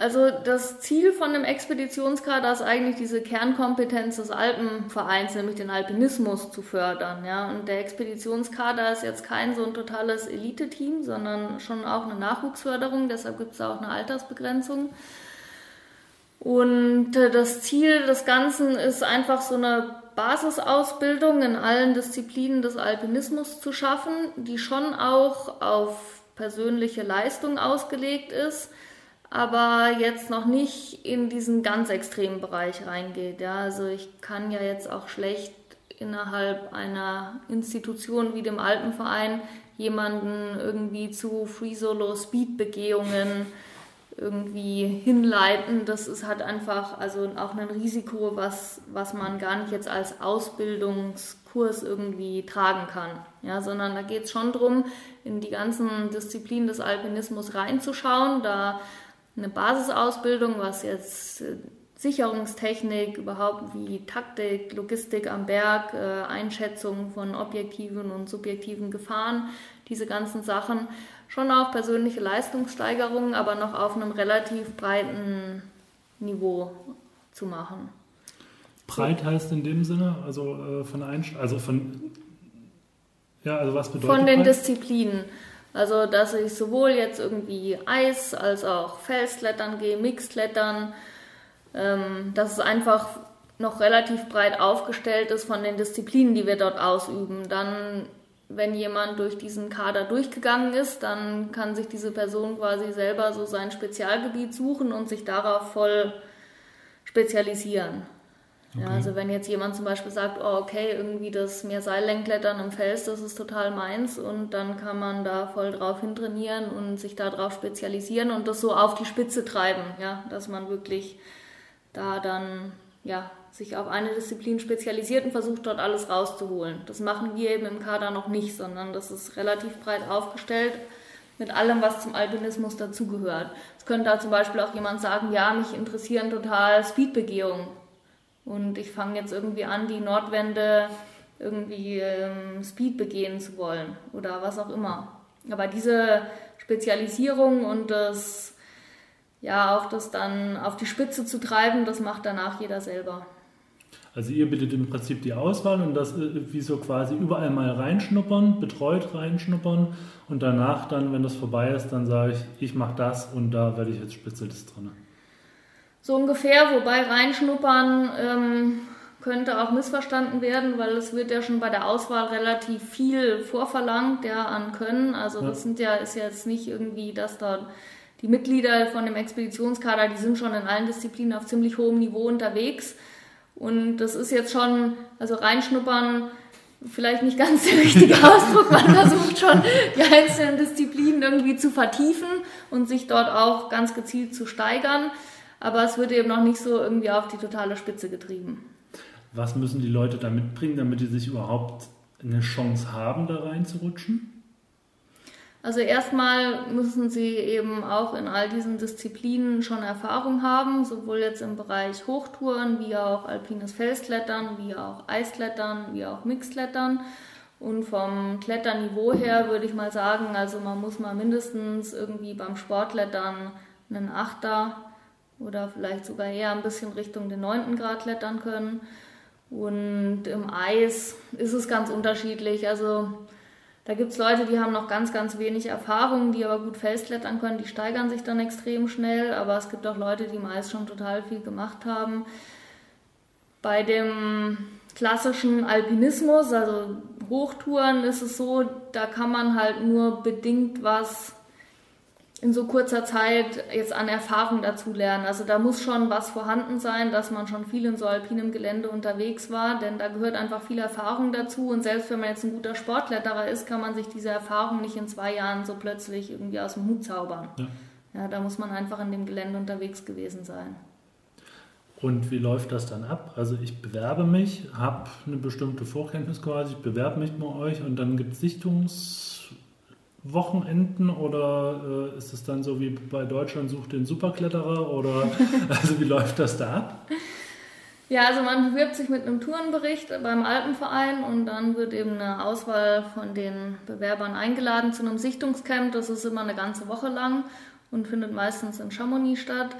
Also das Ziel von dem Expeditionskader ist eigentlich diese Kernkompetenz des Alpenvereins, nämlich den Alpinismus zu fördern. Ja? Und der Expeditionskader ist jetzt kein so ein totales Elite-Team, sondern schon auch eine Nachwuchsförderung, deshalb gibt es auch eine Altersbegrenzung. Und äh, das Ziel des Ganzen ist einfach so eine Basisausbildung in allen Disziplinen des Alpinismus zu schaffen, die schon auch auf persönliche Leistung ausgelegt ist aber jetzt noch nicht in diesen ganz extremen Bereich reingeht. Ja, also ich kann ja jetzt auch schlecht innerhalb einer Institution wie dem Alpenverein jemanden irgendwie zu Free Solo Speed Begehungen irgendwie hinleiten. Das ist halt einfach also auch ein Risiko, was, was man gar nicht jetzt als Ausbildungskurs irgendwie tragen kann. Ja, sondern da geht es schon darum, in die ganzen Disziplinen des Alpinismus reinzuschauen. Da eine Basisausbildung, was jetzt äh, Sicherungstechnik, überhaupt wie Taktik, Logistik am Berg, äh, Einschätzung von objektiven und subjektiven Gefahren, diese ganzen Sachen. Schon auch persönliche Leistungssteigerungen, aber noch auf einem relativ breiten Niveau zu machen. Breit heißt in dem Sinne, also äh, von Einst also von ja, also was bedeutet Von den breit? Disziplinen. Also, dass ich sowohl jetzt irgendwie Eis als auch Felsklettern gehe, Mixklettern, ähm, dass es einfach noch relativ breit aufgestellt ist von den Disziplinen, die wir dort ausüben. Dann, wenn jemand durch diesen Kader durchgegangen ist, dann kann sich diese Person quasi selber so sein Spezialgebiet suchen und sich darauf voll spezialisieren. Okay. Ja, also wenn jetzt jemand zum Beispiel sagt, oh okay, irgendwie das Meerseillängenklettern im Fels, das ist total meins und dann kann man da voll drauf hintrainieren und sich darauf spezialisieren und das so auf die Spitze treiben, ja, dass man wirklich da dann ja, sich auf eine Disziplin spezialisiert und versucht dort alles rauszuholen. Das machen wir eben im Kader noch nicht, sondern das ist relativ breit aufgestellt mit allem, was zum Alpinismus dazugehört. Es könnte da zum Beispiel auch jemand sagen, ja, mich interessieren total Speedbegehungen. Und ich fange jetzt irgendwie an, die Nordwände irgendwie ähm, Speed begehen zu wollen oder was auch immer. Aber diese Spezialisierung und das, ja, auch das dann auf die Spitze zu treiben, das macht danach jeder selber. Also ihr bittet im Prinzip die Auswahl und das äh, wie so quasi überall mal reinschnuppern, betreut reinschnuppern und danach dann, wenn das vorbei ist, dann sage ich, ich mache das und da werde ich jetzt Spezialist drin. So ungefähr, wobei reinschnuppern ähm, könnte auch missverstanden werden, weil es wird ja schon bei der Auswahl relativ viel vorverlangt, ja, an Können. Also ja. das sind ja, ist jetzt nicht irgendwie, dass da die Mitglieder von dem Expeditionskader, die sind schon in allen Disziplinen auf ziemlich hohem Niveau unterwegs. Und das ist jetzt schon, also reinschnuppern, vielleicht nicht ganz der richtige Ausdruck. Man versucht schon, die einzelnen Disziplinen irgendwie zu vertiefen und sich dort auch ganz gezielt zu steigern. Aber es wird eben noch nicht so irgendwie auf die totale Spitze getrieben. Was müssen die Leute da mitbringen, damit die sich überhaupt eine Chance haben, da reinzurutschen? Also erstmal müssen sie eben auch in all diesen Disziplinen schon Erfahrung haben, sowohl jetzt im Bereich Hochtouren, wie auch alpines Felsklettern, wie auch Eisklettern, wie auch Mixklettern. Und vom Kletterniveau her würde ich mal sagen, also man muss mal mindestens irgendwie beim Sportklettern einen Achter oder vielleicht sogar eher ein bisschen Richtung den neunten Grad klettern können. Und im Eis ist es ganz unterschiedlich. Also da gibt es Leute, die haben noch ganz, ganz wenig Erfahrung, die aber gut Felsklettern können, die steigern sich dann extrem schnell, aber es gibt auch Leute, die meist schon total viel gemacht haben. Bei dem klassischen Alpinismus, also Hochtouren, ist es so, da kann man halt nur bedingt was in so kurzer Zeit jetzt an Erfahrung dazu lernen. Also da muss schon was vorhanden sein, dass man schon viel in so alpinem Gelände unterwegs war, denn da gehört einfach viel Erfahrung dazu und selbst wenn man jetzt ein guter Sportkletterer ist, kann man sich diese Erfahrung nicht in zwei Jahren so plötzlich irgendwie aus dem Hut zaubern. Ja. ja, da muss man einfach in dem Gelände unterwegs gewesen sein. Und wie läuft das dann ab? Also ich bewerbe mich, habe eine bestimmte Vorkenntnis quasi, ich bewerbe mich bei euch und dann gibt es Sichtungs Wochenenden oder äh, ist es dann so wie bei Deutschland sucht den Superkletterer oder also wie läuft das da ab? Ja, also man bewirbt sich mit einem Tourenbericht beim Alpenverein und dann wird eben eine Auswahl von den Bewerbern eingeladen zu einem Sichtungscamp. Das ist immer eine ganze Woche lang und findet meistens in Chamonix statt.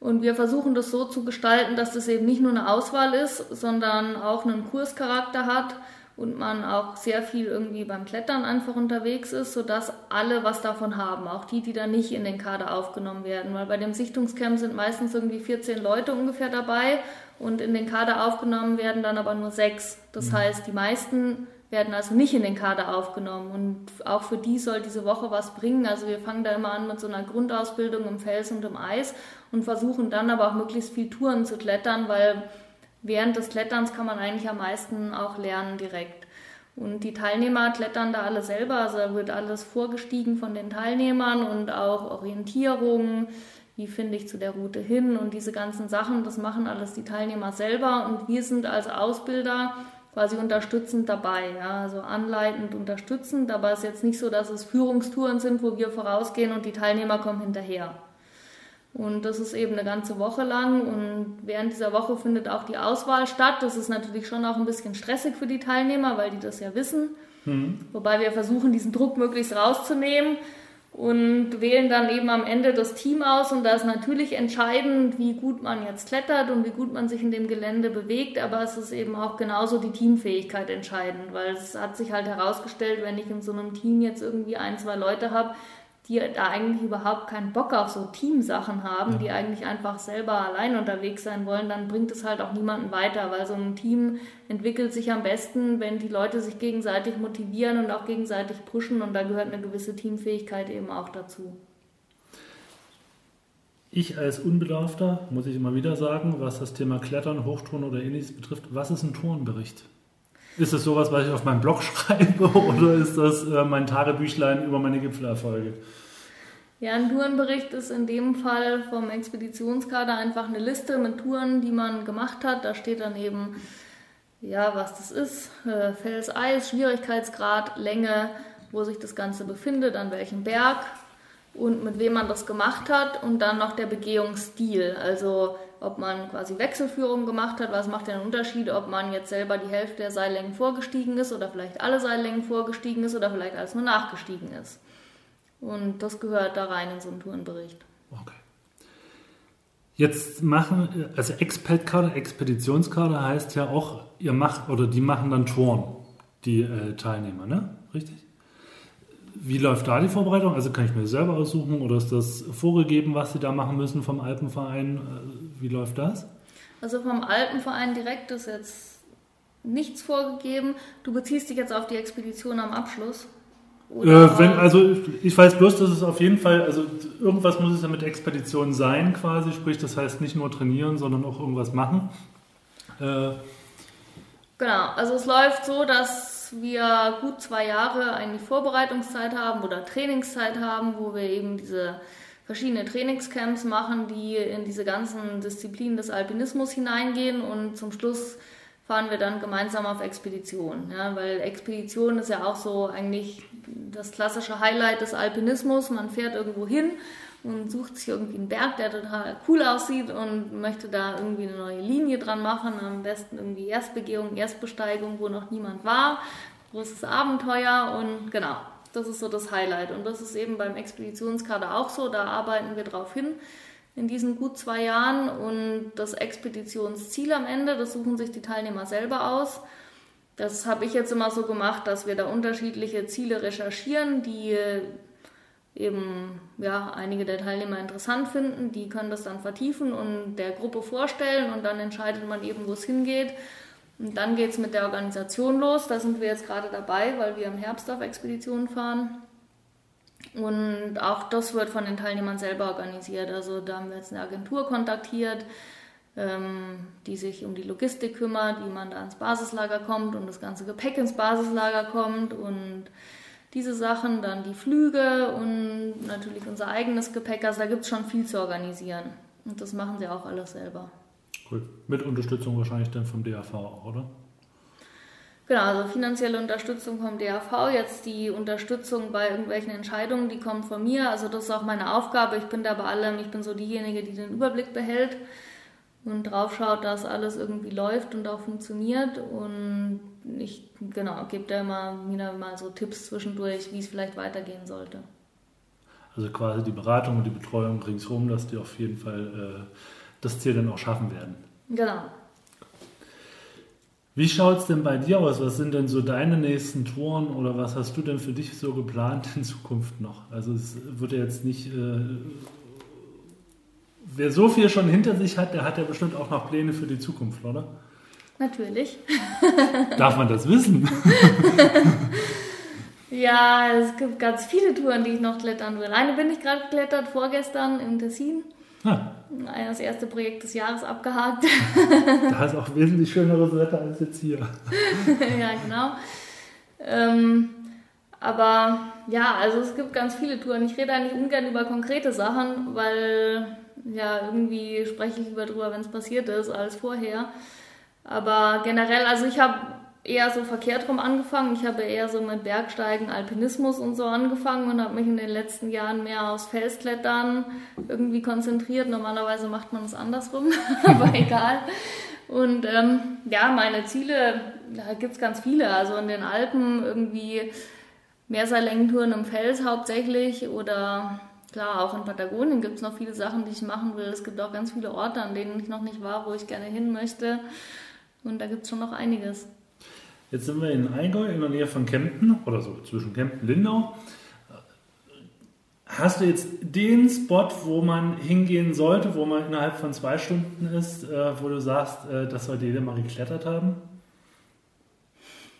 Und wir versuchen das so zu gestalten, dass das eben nicht nur eine Auswahl ist, sondern auch einen Kurscharakter hat und man auch sehr viel irgendwie beim Klettern einfach unterwegs ist, sodass alle was davon haben, auch die, die da nicht in den Kader aufgenommen werden. Weil bei dem Sichtungscamp sind meistens irgendwie 14 Leute ungefähr dabei und in den Kader aufgenommen werden dann aber nur sechs. Das mhm. heißt, die meisten werden also nicht in den Kader aufgenommen und auch für die soll diese Woche was bringen. Also wir fangen da immer an mit so einer Grundausbildung im Fels und im Eis und versuchen dann aber auch möglichst viel Touren zu klettern, weil während des Kletterns kann man eigentlich am meisten auch lernen direkt. Und die Teilnehmer klettern da alle selber, also da wird alles vorgestiegen von den Teilnehmern und auch Orientierung, wie finde ich zu der Route hin und diese ganzen Sachen, das machen alles die Teilnehmer selber und wir sind als Ausbilder quasi unterstützend dabei, ja, also anleitend unterstützend, aber es ist jetzt nicht so, dass es Führungstouren sind, wo wir vorausgehen und die Teilnehmer kommen hinterher. Und das ist eben eine ganze Woche lang. Und während dieser Woche findet auch die Auswahl statt. Das ist natürlich schon auch ein bisschen stressig für die Teilnehmer, weil die das ja wissen. Mhm. Wobei wir versuchen, diesen Druck möglichst rauszunehmen und wählen dann eben am Ende das Team aus. Und da ist natürlich entscheidend, wie gut man jetzt klettert und wie gut man sich in dem Gelände bewegt. Aber es ist eben auch genauso die Teamfähigkeit entscheidend, weil es hat sich halt herausgestellt, wenn ich in so einem Team jetzt irgendwie ein, zwei Leute habe, die da eigentlich überhaupt keinen Bock auf so Teamsachen haben, ja. die eigentlich einfach selber allein unterwegs sein wollen, dann bringt es halt auch niemanden weiter, weil so ein Team entwickelt sich am besten, wenn die Leute sich gegenseitig motivieren und auch gegenseitig pushen und da gehört eine gewisse Teamfähigkeit eben auch dazu. Ich als Unbedarfter muss ich immer wieder sagen, was das Thema Klettern, Hochtouren oder ähnliches betrifft, was ist ein Tourenbericht? Ist das sowas, was ich auf meinem Blog schreibe oder ist das äh, mein Tagebüchlein über meine Gipfelerfolge? Ja, ein Tourenbericht ist in dem Fall vom Expeditionskader einfach eine Liste mit Touren, die man gemacht hat. Da steht dann eben, ja, was das ist, äh, Fels, Eis, Schwierigkeitsgrad, Länge, wo sich das Ganze befindet, an welchem Berg und mit wem man das gemacht hat und dann noch der Begehungsstil. Also ob man quasi Wechselführung gemacht hat, was macht den Unterschied, ob man jetzt selber die Hälfte der Seillängen vorgestiegen ist oder vielleicht alle Seillängen vorgestiegen ist oder vielleicht alles nur nachgestiegen ist. Und das gehört da rein in so einen Tourenbericht. Okay. Jetzt machen, also Expedkader, Expeditionskader heißt ja auch, ihr macht oder die machen dann Touren, die äh, Teilnehmer, ne? Richtig? Wie läuft da die Vorbereitung? Also kann ich mir selber aussuchen oder ist das vorgegeben, was Sie da machen müssen vom Alpenverein? Äh, wie läuft das? Also vom Alpenverein direkt ist jetzt nichts vorgegeben. Du beziehst dich jetzt auf die Expedition am Abschluss. Äh, wenn, also ich weiß bloß, dass es auf jeden Fall, also irgendwas muss es ja mit Expedition sein quasi, sprich das heißt nicht nur trainieren, sondern auch irgendwas machen. Äh, genau, also es läuft so, dass wir gut zwei Jahre eigentlich Vorbereitungszeit haben oder Trainingszeit haben, wo wir eben diese verschiedene Trainingscamps machen, die in diese ganzen Disziplinen des Alpinismus hineingehen und zum Schluss fahren wir dann gemeinsam auf Expedition. Ja, weil Expedition ist ja auch so eigentlich das klassische Highlight des Alpinismus. Man fährt irgendwo hin und sucht sich irgendwie einen Berg, der total cool aussieht und möchte da irgendwie eine neue Linie dran machen. Am besten irgendwie Erstbegehung, Erstbesteigung, wo noch niemand war. Großes Abenteuer und genau, das ist so das Highlight. Und das ist eben beim Expeditionskader auch so. Da arbeiten wir drauf hin in diesen gut zwei Jahren. Und das Expeditionsziel am Ende, das suchen sich die Teilnehmer selber aus. Das habe ich jetzt immer so gemacht, dass wir da unterschiedliche Ziele recherchieren, die eben ja, einige der Teilnehmer interessant finden. Die können das dann vertiefen und der Gruppe vorstellen und dann entscheidet man eben, wo es hingeht. Und dann geht es mit der Organisation los. Da sind wir jetzt gerade dabei, weil wir im Herbst auf Expeditionen fahren. Und auch das wird von den Teilnehmern selber organisiert. Also da haben wir jetzt eine Agentur kontaktiert, ähm, die sich um die Logistik kümmert, wie man da ins Basislager kommt und das ganze Gepäck ins Basislager kommt und diese Sachen, dann die Flüge und natürlich unser eigenes Gepäck. Also da gibt es schon viel zu organisieren. Und das machen sie auch alles selber. Cool. Mit Unterstützung wahrscheinlich dann vom DAV auch, oder? Genau, also finanzielle Unterstützung vom DAV. Jetzt die Unterstützung bei irgendwelchen Entscheidungen, die kommen von mir. Also das ist auch meine Aufgabe. Ich bin da bei allem, ich bin so diejenige, die den Überblick behält und drauf schaut, dass alles irgendwie läuft und auch funktioniert. Und ich genau, gebe da immer wieder mal so Tipps zwischendurch, wie es vielleicht weitergehen sollte. Also quasi die Beratung und die Betreuung ringsherum, dass die auf jeden Fall äh, das Ziel dann auch schaffen werden. Genau. Wie schaut es denn bei dir aus? Was sind denn so deine nächsten Touren oder was hast du denn für dich so geplant in Zukunft noch? Also es wird ja jetzt nicht äh, wer so viel schon hinter sich hat, der hat ja bestimmt auch noch Pläne für die Zukunft, oder? Natürlich. Darf man das wissen? ja, es gibt ganz viele Touren, die ich noch klettern will. Eine bin ich gerade geklettert, vorgestern im Tessin. Ah. Das erste Projekt des Jahres abgehakt. da ist auch wesentlich schöneres Wetter als jetzt hier. ja, genau. Ähm, aber ja, also es gibt ganz viele Touren. Ich rede eigentlich ungern über konkrete Sachen, weil ja, irgendwie spreche ich lieber drüber, wenn es passiert ist, als vorher. Aber generell, also ich habe eher so verkehrt rum angefangen. Ich habe eher so mit Bergsteigen, Alpinismus und so angefangen und habe mich in den letzten Jahren mehr aufs Felsklettern irgendwie konzentriert. Normalerweise macht man es andersrum, aber egal. Und ähm, ja, meine Ziele, da gibt es ganz viele. Also in den Alpen irgendwie Mehrseillängetouren im Fels hauptsächlich oder Klar, auch in Patagonien gibt es noch viele Sachen, die ich machen will. Es gibt auch ganz viele Orte, an denen ich noch nicht war, wo ich gerne hin möchte. Und da gibt es schon noch einiges. Jetzt sind wir in Allgäu, in der Nähe von Kempten, oder so zwischen Kempten und Lindau. Hast du jetzt den Spot, wo man hingehen sollte, wo man innerhalb von zwei Stunden ist, äh, wo du sagst, äh, das sollte jeder mal geklettert haben?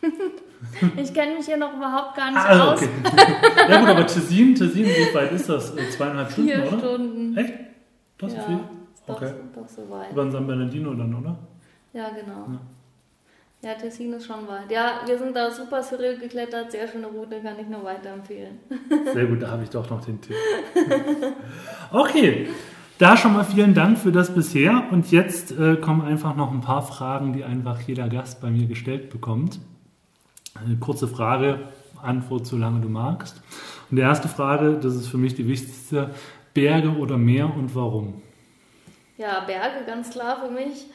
Ich kenne mich hier noch überhaupt gar nicht ah, okay. aus. ja gut, aber Tessin, Tessin, wie weit ist das? Äh, zweieinhalb Stunden, Vier oder? Stunden. Echt? Das ja, ist viel? Ist doch, okay. doch so weit. Über San Bernardino dann, oder? Ja, genau. Ja. Ja, Tessin ist schon weit. Ja, wir sind da super surreal geklettert, sehr schöne Route, kann ich nur weiterempfehlen. Sehr gut, da habe ich doch noch den Tipp. Okay, da schon mal vielen Dank für das bisher. Und jetzt äh, kommen einfach noch ein paar Fragen, die einfach jeder Gast bei mir gestellt bekommt. Eine kurze Frage, Antwort, solange du magst. Und die erste Frage, das ist für mich die wichtigste, Berge oder Meer und warum? Ja, Berge, ganz klar für mich.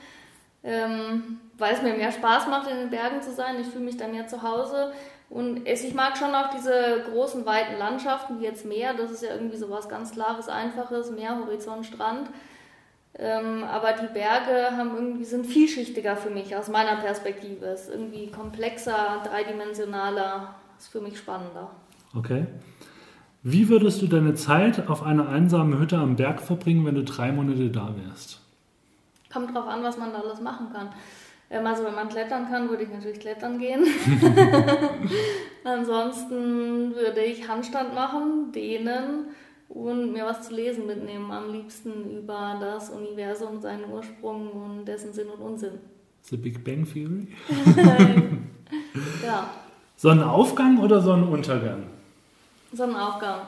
Ähm, weil es mir mehr Spaß macht, in den Bergen zu sein. Ich fühle mich da mehr zu Hause. Und ich mag schon auch diese großen, weiten Landschaften, wie jetzt Meer. Das ist ja irgendwie so was ganz Klares, Einfaches. Meer, Horizont, Strand. Ähm, aber die Berge haben irgendwie, sind vielschichtiger für mich aus meiner Perspektive. Es ist irgendwie komplexer, dreidimensionaler. Ist für mich spannender. Okay. Wie würdest du deine Zeit auf einer einsamen Hütte am Berg verbringen, wenn du drei Monate da wärst? Kommt drauf an, was man da alles machen kann. Ähm, also wenn man klettern kann, würde ich natürlich klettern gehen. Ansonsten würde ich Handstand machen, dehnen und mir was zu lesen mitnehmen. Am liebsten über das Universum, seinen Ursprung und dessen Sinn und Unsinn. The Big Bang Theory? ja. Sonnenaufgang oder Sonnenuntergang? Sonnenaufgang.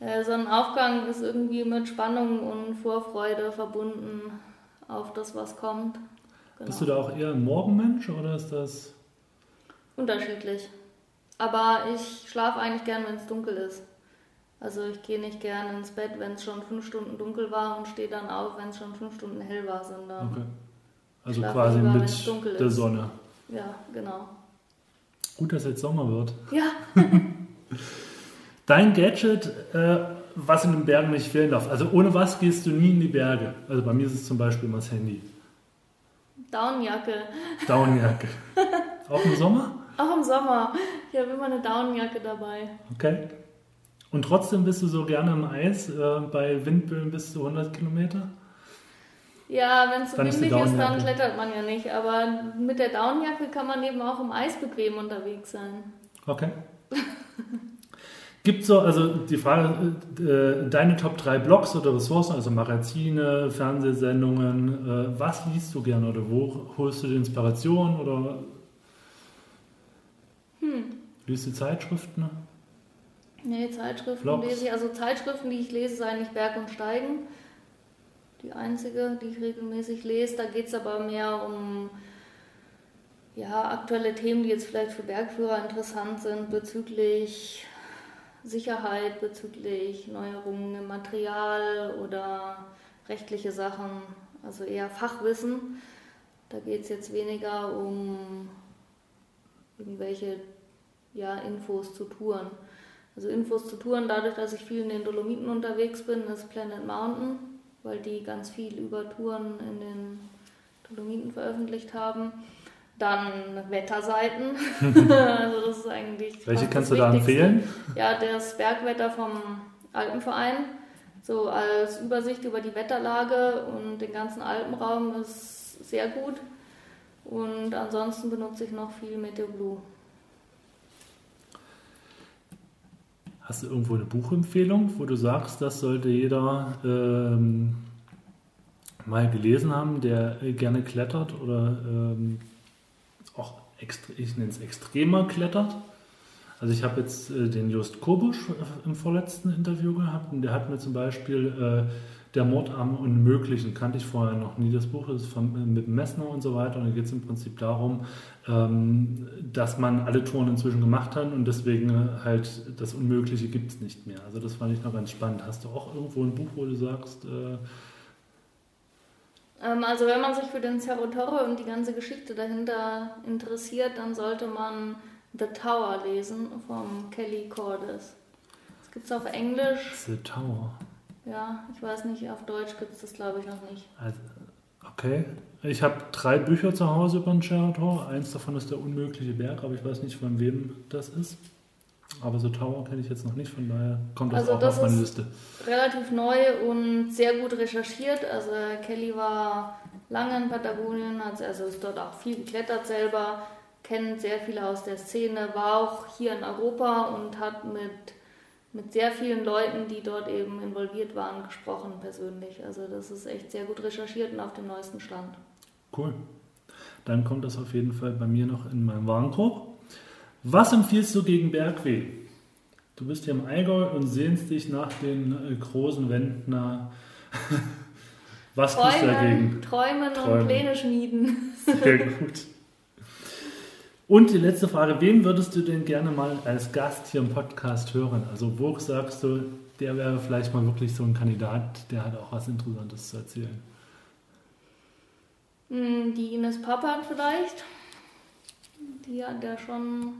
Äh, Sonnenaufgang ist irgendwie mit Spannung und Vorfreude verbunden auf das, was kommt. Genau. Bist du da auch eher ein Morgenmensch oder ist das? Unterschiedlich. Aber ich schlafe eigentlich gern, wenn es dunkel ist. Also ich gehe nicht gern ins Bett, wenn es schon fünf Stunden dunkel war und stehe dann auf, wenn es schon fünf Stunden hell war, sondern okay. also quasi lieber, mit der Sonne. Ja, genau. Gut, dass jetzt Sommer wird. Ja. Dein Gadget, äh, was in den Bergen nicht fehlen darf. Also ohne was gehst du nie in die Berge. Also bei mir ist es zum Beispiel immer das Handy. Downjacke. Downjacke. Auch im Sommer? Auch im Sommer. Ich habe immer eine Downjacke dabei. Okay. Und trotzdem bist du so gerne im Eis, äh, bei Windböen bis zu 100 Kilometer? Ja, wenn es so windig ist, dann klettert man ja nicht. Aber mit der Downjacke kann man eben auch im Eis bequem unterwegs sein. Okay. Gibt so, also die Frage, äh, deine Top 3 Blogs oder Ressourcen, also Magazine, Fernsehsendungen, äh, was liest du gerne oder wo holst du die Inspiration oder hm. liest du Zeitschriften? Nee, Zeitschriften Blogs? lese ich. Also Zeitschriften, die ich lese, sind eigentlich Berg und Steigen. Die einzige, die ich regelmäßig lese. Da geht es aber mehr um ja, aktuelle Themen, die jetzt vielleicht für Bergführer interessant sind bezüglich Sicherheit bezüglich Neuerungen im Material oder rechtliche Sachen, also eher Fachwissen. Da geht es jetzt weniger um irgendwelche ja, Infos zu Touren. Also Infos zu Touren, dadurch, dass ich viel in den Dolomiten unterwegs bin, ist Planet Mountain, weil die ganz viel über Touren in den Dolomiten veröffentlicht haben. Dann Wetterseiten. also das ist eigentlich. Welche kannst du da empfehlen? Ja, das Bergwetter vom Alpenverein. So als Übersicht über die Wetterlage und den ganzen Alpenraum ist sehr gut. Und ansonsten benutze ich noch viel MeteoBlue. Hast du irgendwo eine Buchempfehlung, wo du sagst, das sollte jeder ähm, mal gelesen haben, der gerne klettert oder ähm, auch, ich nenne es extremer klettert. Also ich habe jetzt äh, den Just Kobusch äh, im vorletzten Interview gehabt und der hat mir zum Beispiel äh, Der Mord am Unmöglichen, kannte ich vorher noch nie das Buch, ist von, äh, mit Messner und so weiter und da geht es im Prinzip darum, ähm, dass man alle Touren inzwischen gemacht hat und deswegen halt das Unmögliche gibt es nicht mehr. Also das fand ich noch ganz spannend. Hast du auch irgendwo ein Buch, wo du sagst, äh, ähm, also wenn man sich für den Cerro Torre und die ganze Geschichte dahinter interessiert, dann sollte man The Tower lesen vom Kelly Cordes. Das gibt es auf Englisch. The Tower. Ja, ich weiß nicht, auf Deutsch gibt es das glaube ich noch nicht. Also, okay. Ich habe drei Bücher zu Hause über den Torre. Eins davon ist der unmögliche Berg, aber ich weiß nicht, von wem das ist. Aber so Tower kenne ich jetzt noch nicht, von daher kommt das also auch das auf meine Liste. Relativ neu und sehr gut recherchiert. Also Kelly war lange in Patagonien, also ist dort auch viel geklettert selber, kennt sehr viele aus der Szene, war auch hier in Europa und hat mit, mit sehr vielen Leuten, die dort eben involviert waren, gesprochen persönlich. Also das ist echt sehr gut recherchiert und auf dem neuesten Stand. Cool. dann kommt das auf jeden Fall bei mir noch in meinen Warenkorb. Was empfiehlst du gegen Bergweh? Du bist hier im Allgäu und sehnst dich nach den äh, großen Wänden. Was tust du dagegen? Träumen, Träumen und Pläne schmieden. Sehr gut. Und die letzte Frage, wem würdest du denn gerne mal als Gast hier im Podcast hören? Also wo sagst du, der wäre vielleicht mal wirklich so ein Kandidat, der hat auch was Interessantes zu erzählen? Hm, die Ines Pappert vielleicht. Die hat ja schon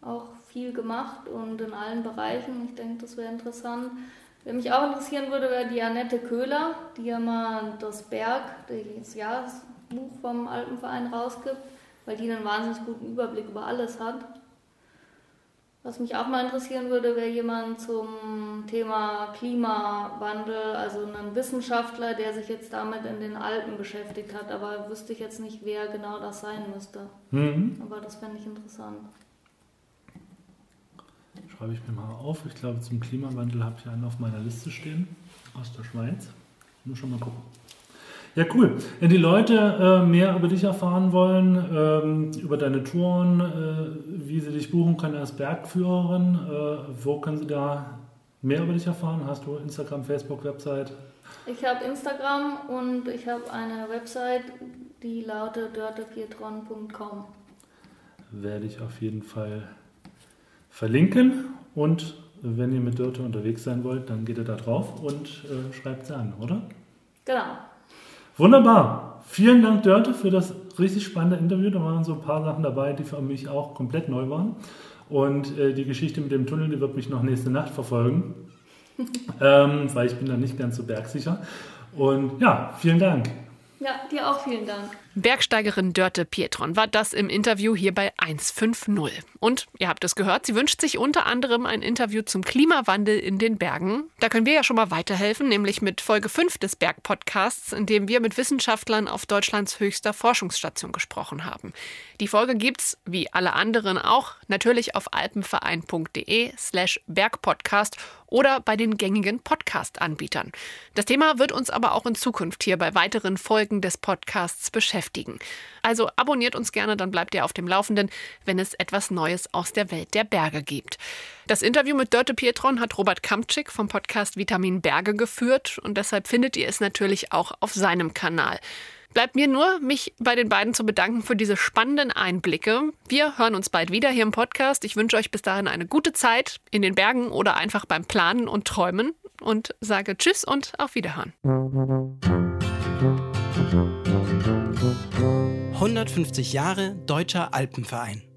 auch viel gemacht und in allen Bereichen. Ich denke, das wäre interessant. Wer mich auch interessieren würde, wäre die Annette Köhler, die ja mal das Berg, das Jahresbuch vom Alpenverein rausgibt weil die einen wahnsinnig guten Überblick über alles hat. Was mich auch mal interessieren würde, wäre jemand zum Thema Klimawandel, also ein Wissenschaftler, der sich jetzt damit in den Alpen beschäftigt hat, aber wüsste ich jetzt nicht, wer genau das sein müsste. Mhm. Aber das fände ich interessant. Schreibe ich mir mal auf. Ich glaube, zum Klimawandel habe ich einen auf meiner Liste stehen aus der Schweiz. Muss schon mal gucken. Ja, cool. Wenn die Leute äh, mehr über dich erfahren wollen, ähm, über deine Touren, äh, wie sie dich buchen können als Bergführerin, äh, wo können sie da mehr über dich erfahren? Hast du Instagram, Facebook, Website? Ich habe Instagram und ich habe eine Website, die lautet dörtepietron.com. Werde ich auf jeden Fall verlinken und wenn ihr mit Dörte unterwegs sein wollt, dann geht ihr da drauf und äh, schreibt sie an, oder? Genau. Wunderbar. Vielen Dank, Dörte, für das richtig spannende Interview. Da waren so ein paar Sachen dabei, die für mich auch komplett neu waren. Und äh, die Geschichte mit dem Tunnel, die wird mich noch nächste Nacht verfolgen, ähm, weil ich bin da nicht ganz so bergsicher. Und ja, vielen Dank. Ja, dir auch vielen Dank. Bergsteigerin Dörte Pietron war das im Interview hier bei 150. Und ihr habt es gehört, sie wünscht sich unter anderem ein Interview zum Klimawandel in den Bergen. Da können wir ja schon mal weiterhelfen, nämlich mit Folge 5 des Bergpodcasts, in dem wir mit Wissenschaftlern auf Deutschlands höchster Forschungsstation gesprochen haben. Die Folge gibt's, wie alle anderen auch, natürlich auf alpenverein.de slash Bergpodcast oder bei den gängigen Podcast-Anbietern. Das Thema wird uns aber auch in Zukunft hier bei weiteren Folgen des Podcasts beschäftigen. Also abonniert uns gerne, dann bleibt ihr auf dem Laufenden, wenn es etwas Neues aus der Welt der Berge gibt. Das Interview mit Dörte Pietron hat Robert Kamczyk vom Podcast Vitamin Berge geführt und deshalb findet ihr es natürlich auch auf seinem Kanal. Bleibt mir nur, mich bei den beiden zu bedanken für diese spannenden Einblicke. Wir hören uns bald wieder hier im Podcast. Ich wünsche euch bis dahin eine gute Zeit in den Bergen oder einfach beim Planen und Träumen und sage Tschüss und auf Wiederhören. 150 Jahre Deutscher Alpenverein.